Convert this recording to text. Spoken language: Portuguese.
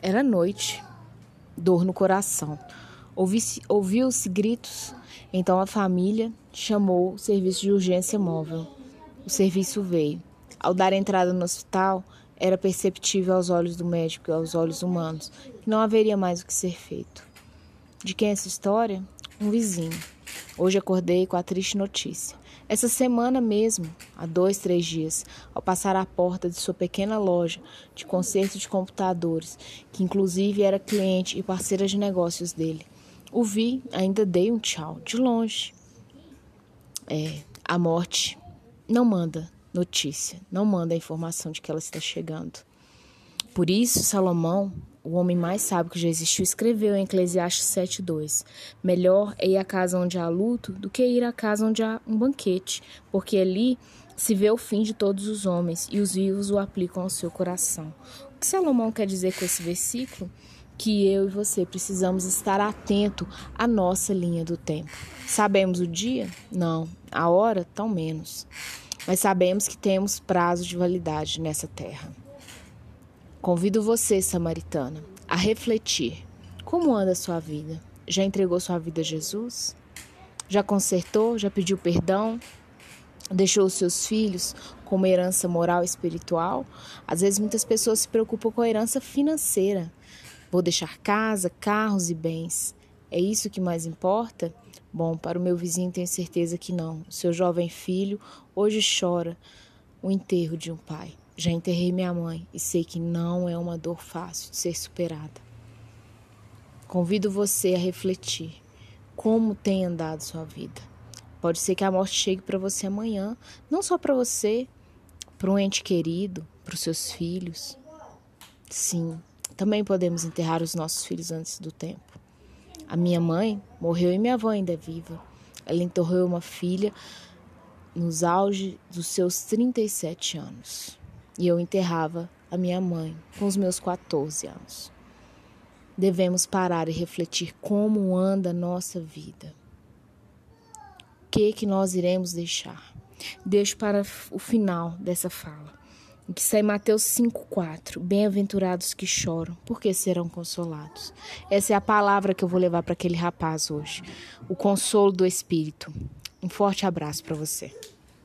Era noite, dor no coração. Ouviu-se gritos, então a família chamou o serviço de urgência móvel. O serviço veio. Ao dar entrada no hospital, era perceptível aos olhos do médico e aos olhos humanos que não haveria mais o que ser feito. De quem é essa história? Um vizinho. Hoje acordei com a triste notícia. Essa semana mesmo, há dois, três dias, ao passar à porta de sua pequena loja de conserto de computadores, que inclusive era cliente e parceira de negócios dele, o vi, ainda dei um tchau, de longe. É, a morte não manda notícia, não manda a informação de que ela está chegando. Por isso, Salomão, o homem mais sábio que já existiu, escreveu em Eclesiastes 7:2: Melhor é ir à casa onde há luto do que ir à casa onde há um banquete, porque ali se vê o fim de todos os homens e os vivos o aplicam ao seu coração. O que Salomão quer dizer com esse versículo? Que eu e você precisamos estar atento à nossa linha do tempo. Sabemos o dia? Não. A hora? Tão menos mas sabemos que temos prazo de validade nessa terra. Convido você, samaritana, a refletir. Como anda a sua vida? Já entregou sua vida a Jesus? Já consertou? Já pediu perdão? Deixou os seus filhos com uma herança moral e espiritual? Às vezes muitas pessoas se preocupam com a herança financeira. Vou deixar casa, carros e bens. É isso que mais importa? Bom, para o meu vizinho tenho certeza que não. Seu jovem filho hoje chora o enterro de um pai. Já enterrei minha mãe e sei que não é uma dor fácil de ser superada. Convido você a refletir como tem andado sua vida. Pode ser que a morte chegue para você amanhã, não só para você, para um ente querido, para os seus filhos. Sim, também podemos enterrar os nossos filhos antes do tempo. A minha mãe morreu e minha avó ainda é viva. Ela enterrou uma filha nos auge dos seus 37 anos. E eu enterrava a minha mãe com os meus 14 anos. Devemos parar e refletir como anda a nossa vida. O que que nós iremos deixar? Deixo para o final dessa fala o que sai Mateus 5,4. Bem-aventurados que choram, porque serão consolados. Essa é a palavra que eu vou levar para aquele rapaz hoje. O consolo do Espírito. Um forte abraço para você.